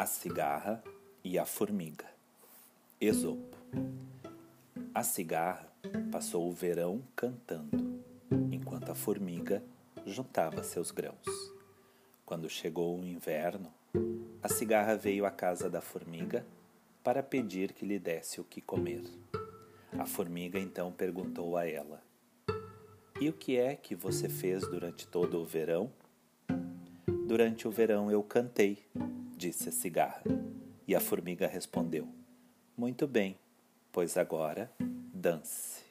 A cigarra e a formiga. Esopo. A cigarra passou o verão cantando, enquanto a formiga juntava seus grãos. Quando chegou o inverno, a cigarra veio à casa da formiga para pedir que lhe desse o que comer. A formiga então perguntou a ela: E o que é que você fez durante todo o verão? Durante o verão eu cantei, disse a cigarra. E a formiga respondeu: Muito bem, pois agora dance.